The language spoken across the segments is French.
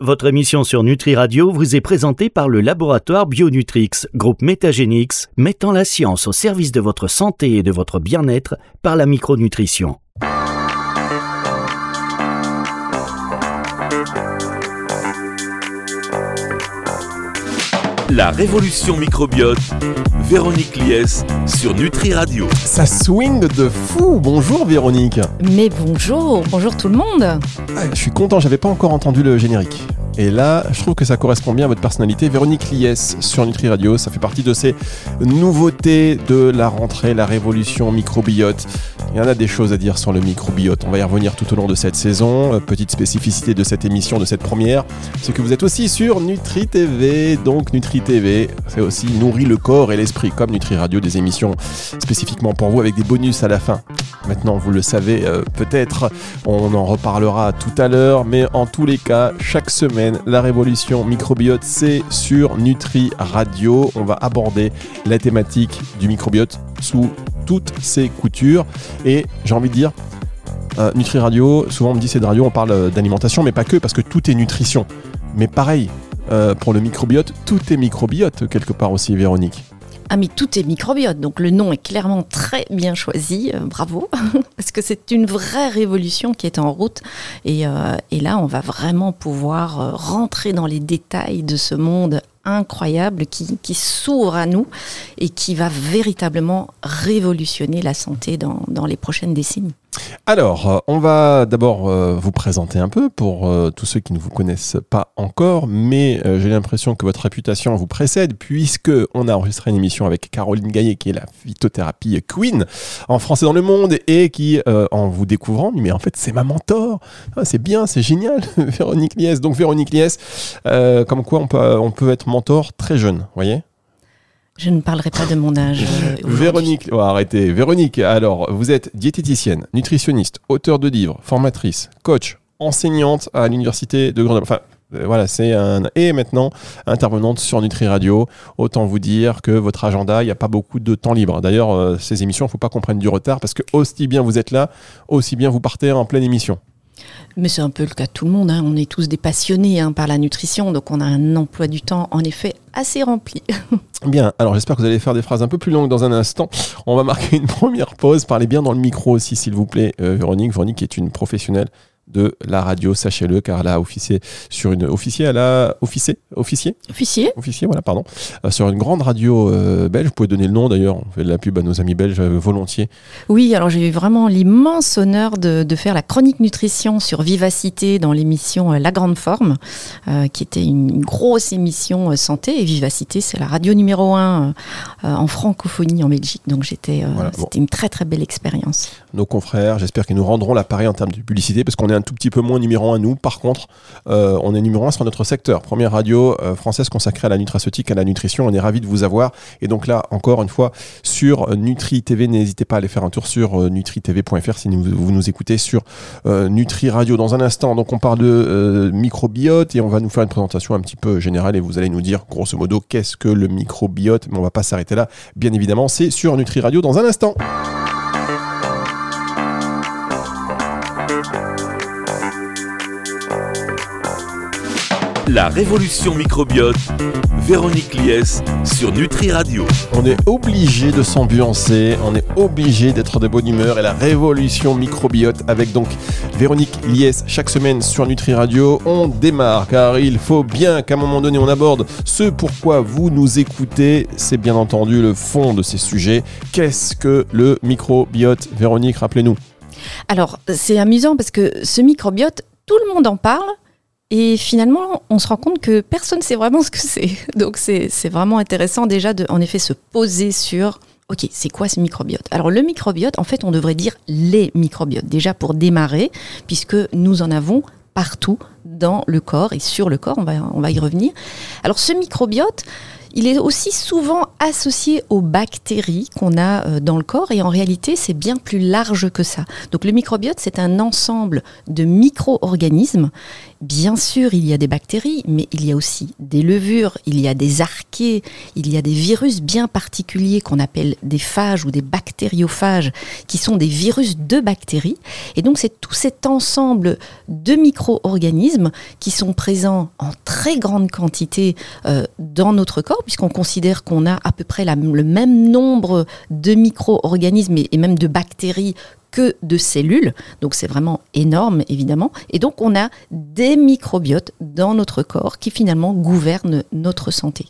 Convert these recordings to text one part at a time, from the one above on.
Votre émission sur Nutri Radio vous est présentée par le laboratoire Bionutrix, groupe Métagénix, mettant la science au service de votre santé et de votre bien-être par la micronutrition. La révolution microbiote, Véronique Lies sur Nutri Radio. Ça swing de fou. Bonjour Véronique. Mais bonjour, bonjour tout le monde. Ah, je suis content, j'avais pas encore entendu le générique. Et là, je trouve que ça correspond bien à votre personnalité. Véronique Lies sur Nutri Radio, ça fait partie de ces nouveautés de la rentrée, la révolution microbiote. Il y en a des choses à dire sur le microbiote. On va y revenir tout au long de cette saison. Euh, petite spécificité de cette émission, de cette première, c'est que vous êtes aussi sur Nutri TV. Donc Nutri TV, c'est aussi nourrit le corps et l'esprit, comme Nutri Radio, des émissions spécifiquement pour vous avec des bonus à la fin. Maintenant, vous le savez euh, peut-être, on en reparlera tout à l'heure, mais en tous les cas, chaque semaine, la révolution microbiote, c'est sur Nutri Radio. On va aborder la thématique du microbiote sous toutes ses coutures. Et j'ai envie de dire, euh, Nutri Radio, souvent on me dit c'est de radio, on parle euh, d'alimentation, mais pas que, parce que tout est nutrition. Mais pareil, euh, pour le microbiote, tout est microbiote quelque part aussi, Véronique. Ah mais tout est microbiote, donc le nom est clairement très bien choisi, euh, bravo, parce que c'est une vraie révolution qui est en route. Et, euh, là, on va vraiment pouvoir euh, rentrer dans les détails de ce monde incroyable qui, qui s'ouvre à nous et qui va véritablement révolutionner la santé dans, dans les prochaines décennies. Alors, euh, on va d'abord euh, vous présenter un peu pour euh, tous ceux qui ne vous connaissent pas encore, mais j'ai l'impression que votre réputation vous précède puisque on a enregistré une émission avec Caroline Gaillet qui est la phytothérapie queen en France et dans le monde et qui, en vous découvrant, mais en fait c'est ma mentor, Ah, c'est bien, c'est génial, Véronique Liès. Donc Véronique Liès, comme quoi on peut, on peut être mentor très jeune, voyez? Je ne parlerai pas de mon âge. euh. Véronique, oh, arrêtez. Véronique, alors, vous êtes diététicienne, nutritionniste, auteur de livres, formatrice, coach, enseignante à l'université de Grenoble. Enfin, euh, voilà, c'est un. Et maintenant, intervenante sur Nutri Radio. Autant vous dire que votre agenda, il n'y a pas beaucoup de temps libre. D'ailleurs, euh, ces émissions, il ne faut pas qu'on prenne du retard parce que aussi bien vous êtes là, aussi bien vous partez en pleine émission. Mais c'est un peu le cas de tout le monde. hein. On est tous des passionnés hein, par la nutrition, donc on a un emploi du temps en effet assez rempli. Bien, alors j'espère que vous allez faire des phrases un peu plus longues dans un instant. On va marquer une première pause. Parlez bien dans le micro aussi, s'il vous plaît, euh, Véronique. Véronique est une professionnelle de la radio, sachez-le, car elle a officié sur une officier, elle a officié, officier, Officier officier, voilà, pardon, euh, sur une grande radio euh, belge. Vous pouvez donner le nom d'ailleurs. On fait de la pub à nos amis belges euh, volontiers. Oui, alors j'ai eu vraiment l'immense honneur de, de faire la chronique nutrition sur Vivacité dans l'émission La Grande Forme, qui était une grosse émission santé. Et Vivacité, c'est la radio numéro un euh, euh, en francophonie en Belgique. Donc j'étais, bon. c'était une très très belle expérience. nos confrères. J'espère qu'ils nous rendront l'appareil en termes de publicité parce qu'on est un tout petit peu moins numéro un nous. Par contre, euh, on est numéro un sur notre secteur. Première radio euh, française consacrée à la nutraceutique, à la nutrition. On est ravis de vous avoir. Et donc là, encore une fois, sur euh, Nutri TV, n'hésitez pas à aller faire un tour sur nutritv.fr si vous nous écoutez sur Nutri Radio. Dans un instant, donc on parle de microbiote et on va nous faire une présentation un petit peu générale et vous allez nous dire grosso modo qu'est-ce que le microbiote? Mais on va pas s'arrêter là. Bien évidemment, c'est sur Nutri Radio dans un instant. La révolution microbiote, Véronique Lies sur Nutri Radio. On est obligé de s'ambiancer, on est obligé d'être de bonne humeur et la révolution microbiote avec donc Véronique Liès chaque semaine sur Nutri Radio. On démarre car il faut bien qu'à un moment donné on aborde ce pourquoi vous nous écoutez. C'est bien entendu le fond de ces sujets. Qu'est-ce que le microbiote? Véronique, rappelez-nous. Alors, c'est amusant parce que ce microbiote, tout le monde en parle. Et finalement, on se rend compte que personne ne sait vraiment ce que c'est. Donc, c'est vraiment intéressant déjà de, en effet, se poser sur, OK, c'est quoi ce microbiote? Alors, le microbiote, en fait, on devrait dire les microbiotes, déjà pour démarrer, puisque nous en avons partout dans le corps et sur le corps, on va, on va y revenir. Alors, ce microbiote, Il est aussi souvent associé aux bactéries qu'on a euh, dans le corps et en réalité c'est bien plus large que ça. Donc le microbiote c'est un ensemble de micro-organismes Bien sûr, il y a des bactéries, mais il y a aussi des levures, il y a des archées, il y a des virus bien particuliers qu'on appelle des phages ou des bactériophages, qui sont des virus de bactéries. Et donc c'est tout cet ensemble de micro-organismes qui sont présents en très grande quantité euh, dans notre corps, puisqu'on considère qu'on a à peu près le même nombre de micro-organismes et même de bactéries que de cellules. Donc c'est vraiment énorme, évidemment. Et donc on a des microbiotes dans notre corps qui finalement gouvernent notre santé.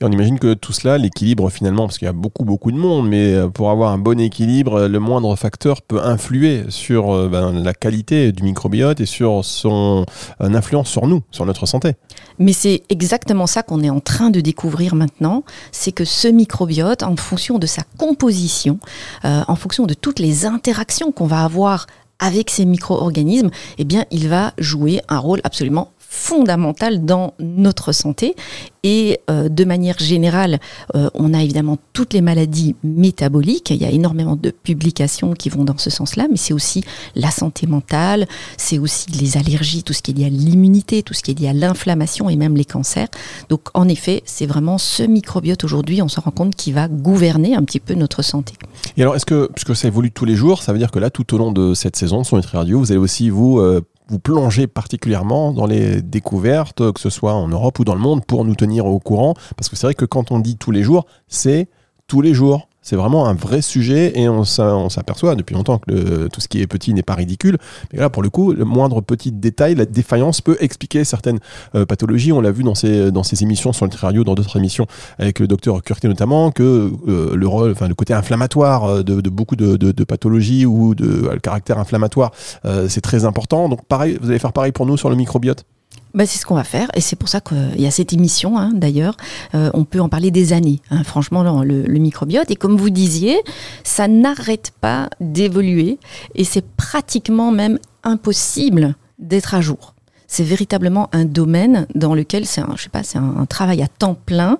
Et on imagine que tout cela, l'équilibre finalement, parce qu'il y a beaucoup beaucoup de monde, mais euh, pour avoir un bon équilibre, le moindre facteur peut influer sur euh, ben, la qualité du microbiote et sur son influence sur nous, sur notre santé. Mais c'est exactement ça qu'on est en train de découvrir maintenant, c'est que ce microbiote, en fonction de sa composition, euh, en fonction de toutes les interactions qu'on va avoir avec ces micro-organismes, eh bien, il va jouer un rôle absolument fondamental dans notre santé. Et euh, de manière générale, euh, on a évidemment toutes les maladies métaboliques. Il y a énormément de publications qui vont dans ce sens-là, mais c'est aussi la santé mentale, c'est aussi les allergies, tout ce qui est lié à l'immunité, tout ce qui est lié à l'inflammation et même les cancers. Donc en effet, c'est vraiment ce microbiote aujourd'hui, on se rend compte, qui va gouverner un petit peu notre santé. Et alors, est-ce que, puisque ça évolue tous les jours, ça veut dire que là, tout au long de cette saison sur Nutri Radio, vous allez aussi vous euh, vous plongez particulièrement dans les découvertes, que ce soit en Europe ou dans le monde, pour nous tenir au courant. Parce que c'est vrai que quand on dit tous les jours, c'est tous les jours. C'est vraiment un vrai sujet et on s'aperçoit depuis longtemps que tout ce qui est petit n'est pas ridicule. Mais là, pour le coup, le moindre petit détail, la défaillance peut expliquer certaines euh, pathologies. On l'a vu dans ces, émissions sur le radio, dans d'autres émissions avec le docteur Curté notamment, que euh, le, rôle, enfin, le côté inflammatoire euh, de, beaucoup de, pathologies ou de, le caractère inflammatoire, c'est très important. Donc pareil, vous allez faire pareil pour nous sur le microbiote? Bah, c'est ce qu'on va faire et c'est pour ça qu'il y a cette émission hein, d'ailleurs. Euh, on peut en parler des années, hein, franchement, le, microbiote. Et comme vous disiez, ça n'arrête pas d'évoluer et c'est pratiquement même impossible d'être à jour. C'est véritablement un domaine dans lequel c'est un, je sais pas, c'est un, travail à temps plein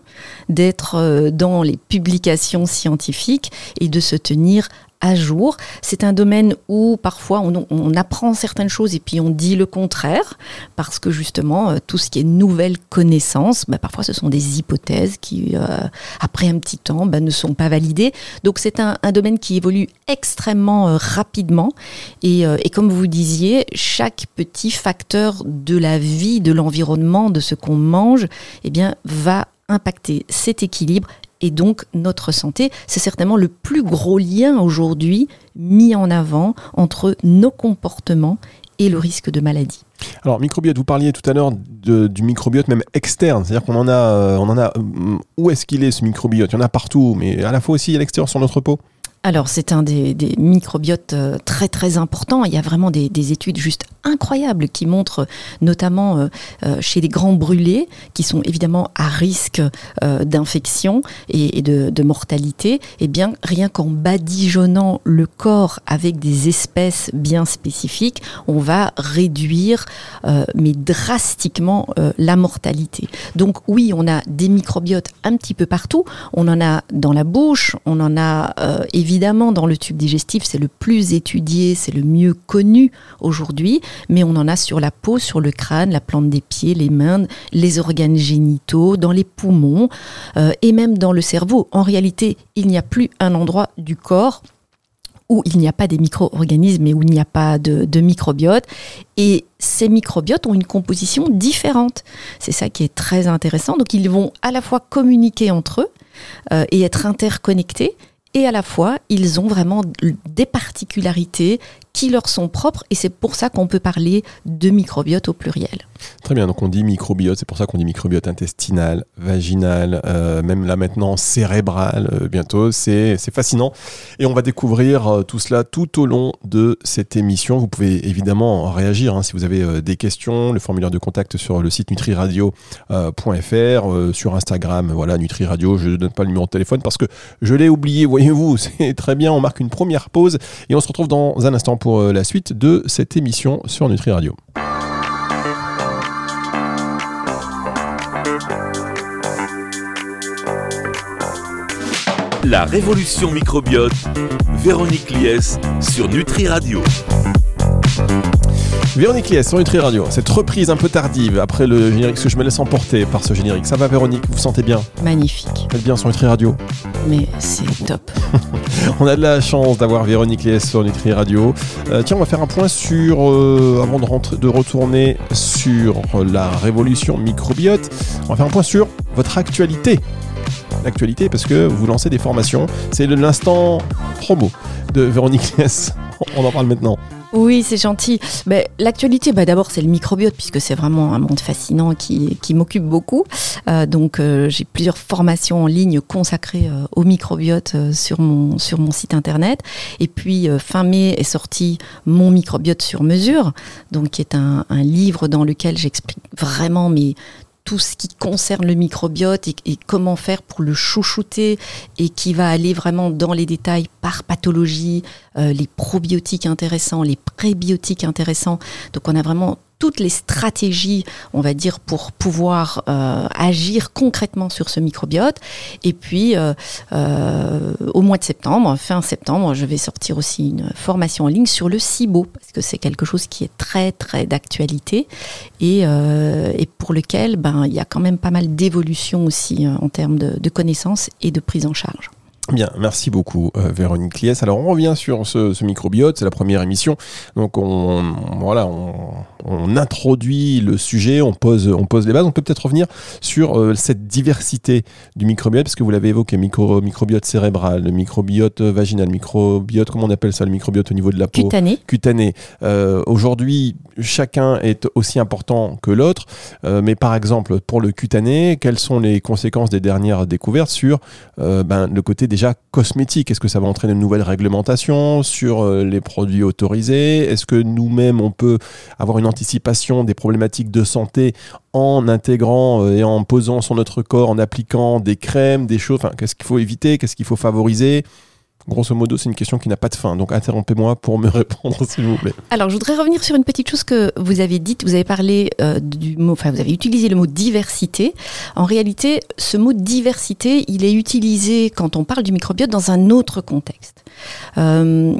d'être euh, dans les publications scientifiques et de se tenir à jour. C'est un domaine où parfois on, apprend certaines choses et puis on dit le contraire, parce que justement, euh, tout ce qui est nouvelle connaissance, bah, parfois ce sont des hypothèses qui, euh, après un petit temps, bah, ne sont pas validées. Donc c'est un, domaine qui évolue extrêmement euh, rapidement. Et, et, comme vous disiez, chaque petit facteur de la vie, de l'environnement, de ce qu'on mange, eh bien, va impacter cet équilibre et donc notre santé. C'est certainement le plus gros lien aujourd'hui mis en avant entre nos comportements et le risque de maladie. Alors microbiote, vous parliez tout à l'heure du microbiote même externe, c'est-à-dire qu'on en a, euh, en a. Euh, où est-ce qu'il est ce microbiote? Il y en a partout, mais à la fois aussi à l'extérieur sur notre peau alors c'est un des, microbiotes euh, très très importants. Il y a vraiment des, études juste incroyables qui montrent, notamment euh, euh, chez les grands brûlés, qui sont évidemment à risque d'infection et, de, mortalité, eh bien rien qu'en badigeonnant le corps avec des espèces bien spécifiques, on va réduire mais drastiquement la mortalité. Donc oui, on a des microbiotes un petit peu partout. On en a dans la bouche, on en a évidemment évidemment, dans le tube digestif, c'est le plus étudié, c'est le mieux connu aujourd'hui, mais on en a sur la peau, sur le crâne, la plante des pieds, les mains, les organes génitaux, dans les poumons euh, et même dans le cerveau. En réalité, il n'y a plus un endroit du corps où il n'y a pas des micro-organismes et où il n'y a pas de, microbiote. Et ces microbiotes ont une composition différente. C'est ça qui est très intéressant. Donc ils vont à la fois communiquer entre eux euh, et être interconnectés, et à la fois, ils ont vraiment des particularités qui leur sont propres et c'est pour ça qu'on peut parler de microbiote au pluriel. Très bien, donc on dit microbiote, c'est pour ça qu'on dit microbiote intestinal, vaginal, euh, même là maintenant cérébral euh, bientôt, c'est fascinant. Et on va découvrir euh, tout cela tout au long de cette émission. Vous pouvez évidemment réagir hein, si vous avez des questions, le formulaire de contact sur le site nutriradio.fr, sur Instagram, voilà, NutriRadio, je ne donne pas le numéro de téléphone parce que je l'ai oublié, voyez-vous, c'est très bien, on marque une première pause et on se retrouve dans un instant pour euh, la suite de cette émission sur Nutri Radio. La révolution microbiote, Véronique Lies sur Nutri Radio. Véronique Lies sur Nutri Radio, cette reprise un peu tardive après le générique, parce que je me laisse emporter par ce générique. Ça va Véronique, vous vous sentez bien? Magnifique. Faites bien sur Nutri Radio Mais c'est top. On a de la chance d'avoir Véronique Lies sur Nutri Radio. Euh, tiens, on va faire un point sur, euh, avant de, de retourner sur la révolution microbiote, on va faire un point sur votre actualité. L'actualité, parce que vous lancez des formations. C'est l'instant promo de Véronique Lies. On en parle maintenant. Oui, c'est gentil. Ben, L'actualité, bah, d'abord, c'est le microbiote, puisque c'est vraiment un monde fascinant qui, qui m'occupe beaucoup. Euh, donc, euh, j'ai plusieurs formations en ligne consacrées euh, au microbiote sur, mon, sur mon site internet. Et puis, fin mai est sorti Mon microbiote sur mesure, donc, qui est un livre dans lequel j'explique vraiment mes tout ce qui concerne le microbiote et, comment faire pour le chouchouter et qui va aller vraiment dans les détails par pathologie, euh, les probiotiques intéressants, les prébiotiques intéressants. Donc on a vraiment toutes les stratégies, on va dire, pour pouvoir euh, agir concrètement sur ce microbiote. Et puis, euh, euh, au mois de septembre, fin septembre, je vais sortir aussi une formation en ligne sur le SIBO, parce que c'est quelque chose qui est très, très d'actualité et, pour lequel ben, il y a quand même pas mal d'évolutions aussi euh, en termes de connaissances et de prise en charge. Bien, merci beaucoup euh, Véronique Lies. Alors on revient sur ce, ce microbiote, c'est la première émission. Donc on voilà, on, on introduit le sujet, on pose on pose les bases. On peut peut-être revenir sur euh, cette diversité du microbiote parce que vous l'avez évoqué, micro, microbiote cérébral, le microbiote vaginal, le microbiote comment on appelle ça, le microbiote au niveau de la peau? Cutané, cutané. Euh, Aujourd'hui, chacun est aussi important que l'autre, Euh, mais par exemple, pour le cutané, quelles sont les conséquences des dernières découvertes sur euh, ben, le côté cosmétique Est-ce que ça va entraîner une nouvelle réglementation sur euh, les produits autorisés? Est-ce que nous-mêmes, on peut avoir une anticipation des problématiques de santé en intégrant euh, et en posant sur notre corps, en appliquant des crèmes, des choses? Enfin, Qu'est-ce qu'il faut éviter? Qu'est-ce qu'il faut favoriser? Grosso modo, c'est une question qui n'a pas de fin. Donc interrompez-moi pour me répondre, s'il vous plaît. Alors, je voudrais revenir sur une petite chose que vous avez dite. Vous avez parlé euh, du mot, enfin, vous avez utilisé le mot diversité. En réalité, ce mot diversité, il est utilisé quand on parle du microbiote dans un autre contexte. Euh,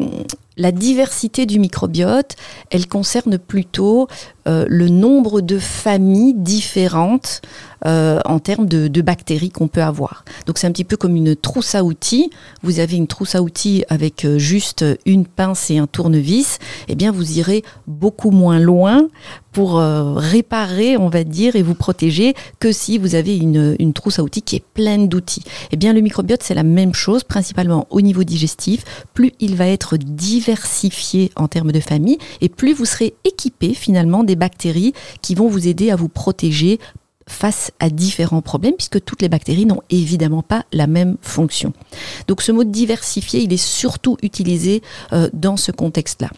la diversité du microbiote, elle concerne plutôt euh, le nombre de familles différentes euh, en termes de, de bactéries qu'on peut avoir. Donc c'est un petit peu comme une trousse à outils. Vous avez une trousse à outils avec juste une pince et un tournevis. Eh bien, vous irez beaucoup moins loin pour euh, réparer, on va dire, et vous protéger que si vous avez une, trousse à outils qui est pleine d'outils. Eh bien, le microbiote, c'est la même chose, principalement au niveau digestif. Plus il va être diversifié en termes de famille, et plus vous serez équipé finalement des bactéries qui vont vous aider à vous protéger face à différents problèmes, puisque toutes les bactéries n'ont évidemment pas la même fonction. Donc ce mot diversifié, il est surtout utilisé euh, dans ce contexte-là.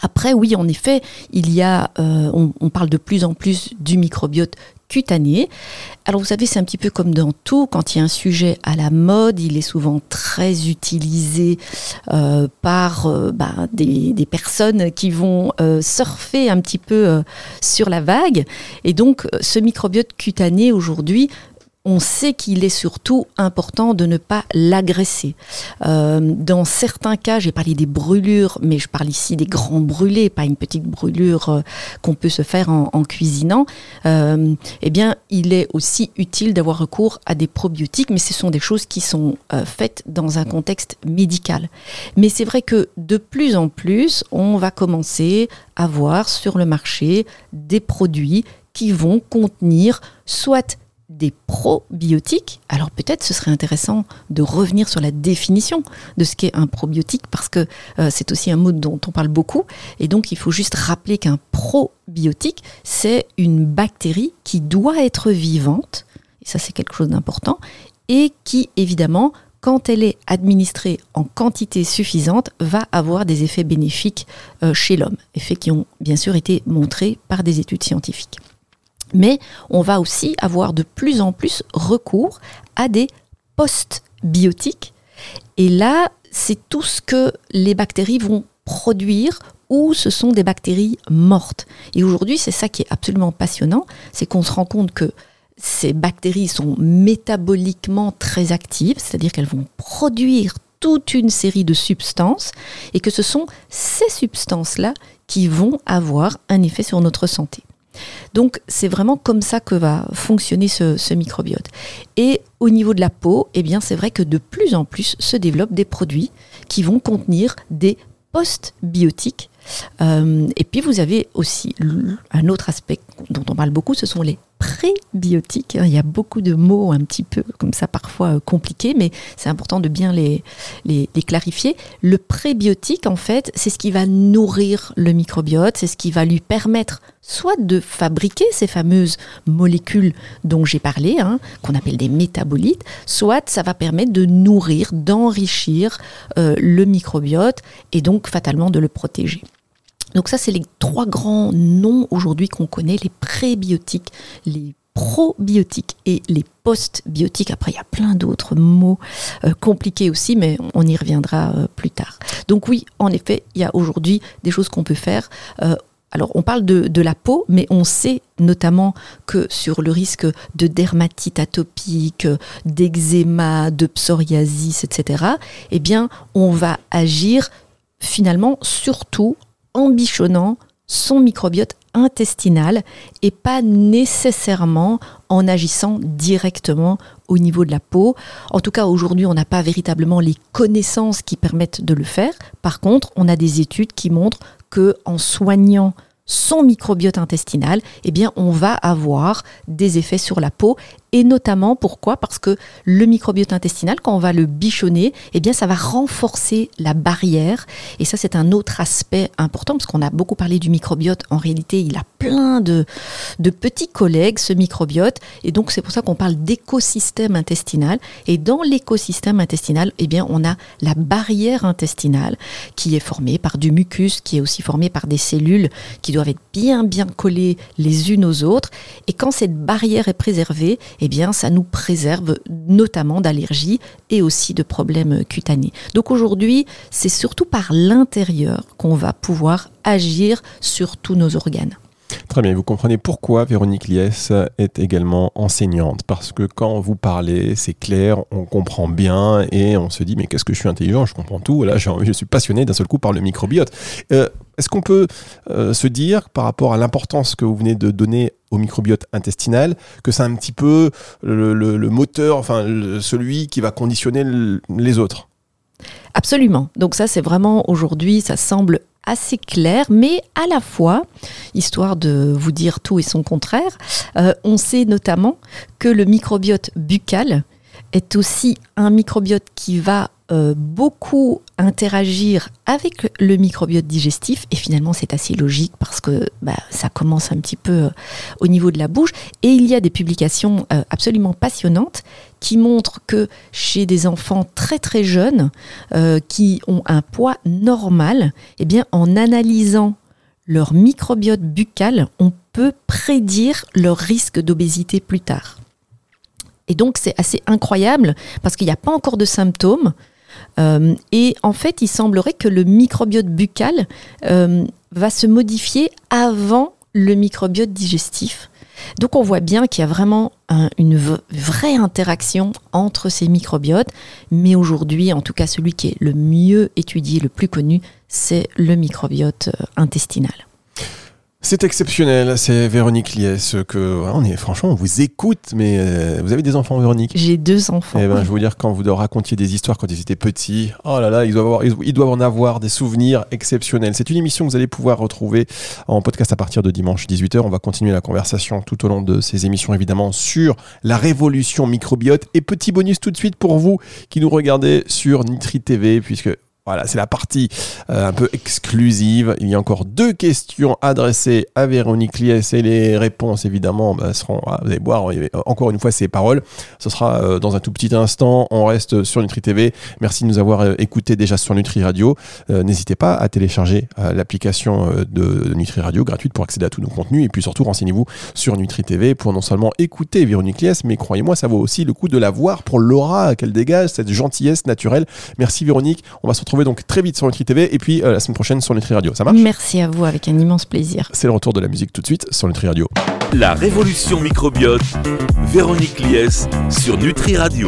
Après, oui, en effet, il y a, euh, on, parle de plus en plus du microbiote cutané. Alors vous savez, c'est un petit peu comme dans tout, quand il y a un sujet à la mode, il est souvent très utilisé euh, par euh, bah, des, personnes qui vont surfer un petit peu sur la vague. Et donc ce microbiote cutané aujourd'hui, on sait qu'il est surtout important de ne pas l'agresser. Euh, dans certains cas, j'ai parlé des brûlures, mais je parle ici des grands brûlés, pas une petite brûlure euh, qu'on peut se faire en, cuisinant. Euh, eh bien, il est aussi utile d'avoir recours à des probiotiques, mais ce sont des choses qui sont faites dans un contexte médical. Mais c'est vrai que de plus en plus, on va commencer à voir sur le marché des produits qui vont contenir soit des probiotiques. Alors peut-être ce serait intéressant de revenir sur la définition de ce qu'est un probiotique parce que euh, c'est aussi un mot dont on parle beaucoup et donc il faut juste rappeler qu'un probiotique c'est une bactérie qui doit être vivante et ça c'est quelque chose d'important et qui évidemment quand elle est administrée en quantité suffisante, va avoir des effets bénéfiques euh, chez l'homme, effets qui ont bien sûr été montrés par des études scientifiques. Mais on va aussi avoir de plus en plus recours à des postbiotiques. Et là, c'est tout ce que les bactéries vont produire ou ce sont des bactéries mortes. Et aujourd'hui, c'est ça qui est absolument passionnant, c'est qu'on se rend compte que ces bactéries sont métaboliquement très actives, c'est-à-dire qu'elles vont produire toute une série de substances et que ce sont ces substances-là qui vont avoir un effet sur notre santé. Donc c'est vraiment comme ça que va fonctionner ce, microbiote. Et au niveau de la peau, eh c'est vrai que de plus en plus se développent des produits qui vont contenir des postbiotiques. Euh, et puis vous avez aussi un autre aspect dont on parle beaucoup, ce sont les prébiotiques. Il y a beaucoup de mots un petit peu comme ça parfois euh, compliqués, mais c'est important de bien les, les, clarifier. Le prébiotique, en fait, c'est ce qui va nourrir le microbiote, c'est ce qui va lui permettre soit de fabriquer ces fameuses molécules dont j'ai parlé, hein, qu'on appelle des métabolites, soit ça va permettre de nourrir, d'enrichir euh, le microbiote et donc fatalement de le protéger. Donc ça, c'est les trois grands noms aujourd'hui qu'on connaît, les prébiotiques, les probiotiques et les postbiotiques. Après, il y a plein d'autres mots euh, compliqués aussi, mais on y reviendra euh, plus tard. Donc oui, en effet, il y a aujourd'hui des choses qu'on peut faire. Euh, alors, on parle de, de, la peau, mais on sait notamment que sur le risque de dermatite atopique, d'eczéma, de psoriasis, etc., eh bien, on va agir finalement surtout en son microbiote intestinal et pas nécessairement en agissant directement au niveau de la peau. En tout cas, aujourd'hui, on n'a pas véritablement les connaissances qui permettent de le faire. Par contre, on a des études qui montrent que en soignant son microbiote intestinal, eh on va avoir des effets sur la peau et notamment pourquoi? Parce que le microbiote intestinal, quand on va le bichonner, eh bien ça va renforcer la barrière. Et ça, c'est un autre aspect important parce qu'on a beaucoup parlé du microbiote. En réalité, il a plein de, de petits collègues, ce microbiote. Et donc, c'est pour ça qu'on parle d'écosystème intestinal. Et dans l'écosystème intestinal, eh bien, on a la barrière intestinale qui est formée par du mucus, qui est aussi formée par des cellules qui doivent être bien, bien collées les unes aux autres. Et quand cette barrière est préservée, eh bien, ça nous préserve notamment d'allergies et aussi de problèmes cutanés. Donc aujourd'hui, c'est surtout par l'intérieur qu'on va pouvoir agir sur tous nos organes. Très bien, vous comprenez pourquoi Véronique Liès est également enseignante. Parce que quand vous parlez, c'est clair, on comprend bien et on se dit mais qu'est-ce que je suis intelligent, je comprends tout. Là, je suis passionné d'un seul coup par le microbiote. Euh, est-ce qu'on peut euh, se dire, par rapport à l'importance que vous venez de donner au microbiote intestinal, que c'est un petit peu le, moteur, enfin celui qui va conditionner les autres? Absolument. Donc ça, c'est vraiment aujourd'hui, ça semble assez clair, mais à la fois, histoire de vous dire tout et son contraire, euh, on sait notamment que le microbiote buccal est aussi un microbiote qui va euh, beaucoup interagir avec le microbiote digestif. Et finalement c'est assez logique parce que bah, ça commence un petit peu euh, au niveau de la bouche. Et il y a des publications euh, absolument passionnantes qui montrent que chez des enfants très très jeunes qui ont un poids normal, eh bien en analysant leur microbiote buccal, on peut prédire leur risque d'obésité plus tard. Et donc c'est assez incroyable parce qu'il n'y a pas encore de symptômes, euh, et en fait, il semblerait que le microbiote buccal euh, va se modifier avant le microbiote digestif. Donc on voit bien qu'il y a vraiment une vraie interaction entre ces microbiotes, mais aujourd'hui, en tout cas celui qui est le mieux étudié, le plus connu, c'est le microbiote euh, intestinal. C'est exceptionnel, c'est Véronique Liès que on est franchement on vous écoute mais euh, vous avez des enfants Véronique? J'ai deux enfants. Eh ben, je vais vous dire quand vous racontiez des histoires quand ils étaient petits, oh là là, ils doivent, avoir, ils doivent en avoir des souvenirs exceptionnels. C'est une émission que vous allez pouvoir retrouver en podcast à partir de dimanche 18h. On va continuer la conversation tout au long de ces émissions évidemment sur la révolution microbiote et petit bonus tout de suite pour vous qui nous regardez sur Nitri TV puisque voilà, c'est la partie euh, un peu exclusive. Il y a encore deux questions adressées à Véronique Liès et les réponses, évidemment, bah, seront, ah, vous allez voir, encore une fois, ces paroles. Ce sera euh, dans un tout petit instant. On reste sur Nutri TV. Merci de nous avoir euh, écoutés déjà sur Nutri Radio. N'hésitez pas à télécharger l'application de Nutri Radio gratuite pour accéder à tous nos contenus. Et puis surtout, renseignez-vous sur Nutri TV pour non seulement écouter Véronique Liès, mais croyez-moi, ça vaut aussi le coup de la voir pour l'aura qu'elle dégage, cette gentillesse naturelle. Merci Véronique. On va se retrouver retrouver donc très vite sur Nutri TV et puis euh, la semaine prochaine sur Nutri Radio. Ça marche? Merci à vous, avec un immense plaisir. C'est le retour de la musique tout de suite sur Nutri Radio. La révolution microbiote, Véronique Lies sur Nutri Radio.